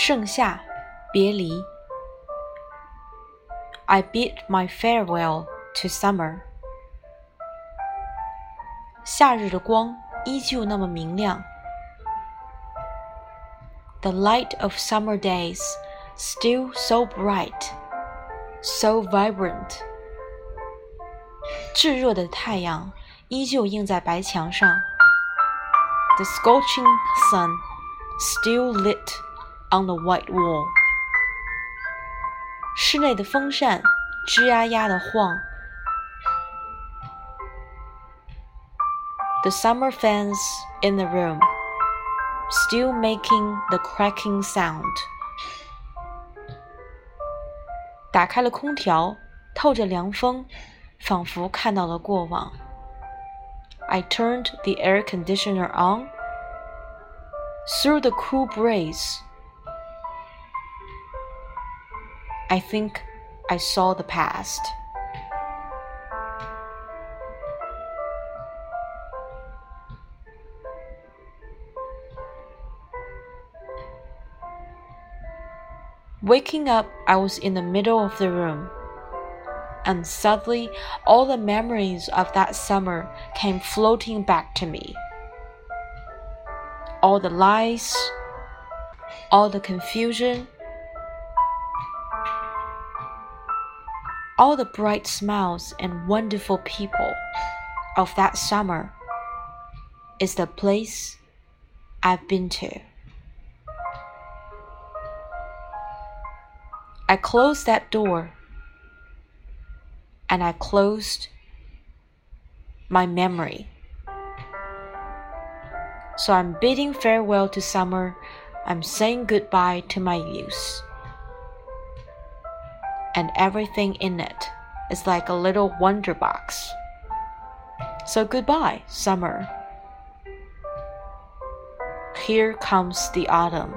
盛夏，别离。I bid my farewell to summer。夏日的光依旧那么明亮。The light of summer days still so bright, so vibrant。炙热的太阳依旧映在白墙上。The scorching sun still lit on the white wall。室内的风扇吱呀呀的晃。The summer fans in the room still making the cracking sound。打开了空调，透着凉风，仿佛看到了过往。I turned the air conditioner on. Through the cool breeze, I think I saw the past. Waking up, I was in the middle of the room, and suddenly all the memories of that summer came floating back to me. All the lies, all the confusion, all the bright smiles and wonderful people of that summer is the place I've been to. I closed that door and I closed my memory. So I'm bidding farewell to summer. I'm saying goodbye to my youth and everything in it is like a little wonder box. So goodbye, summer. Here comes the autumn.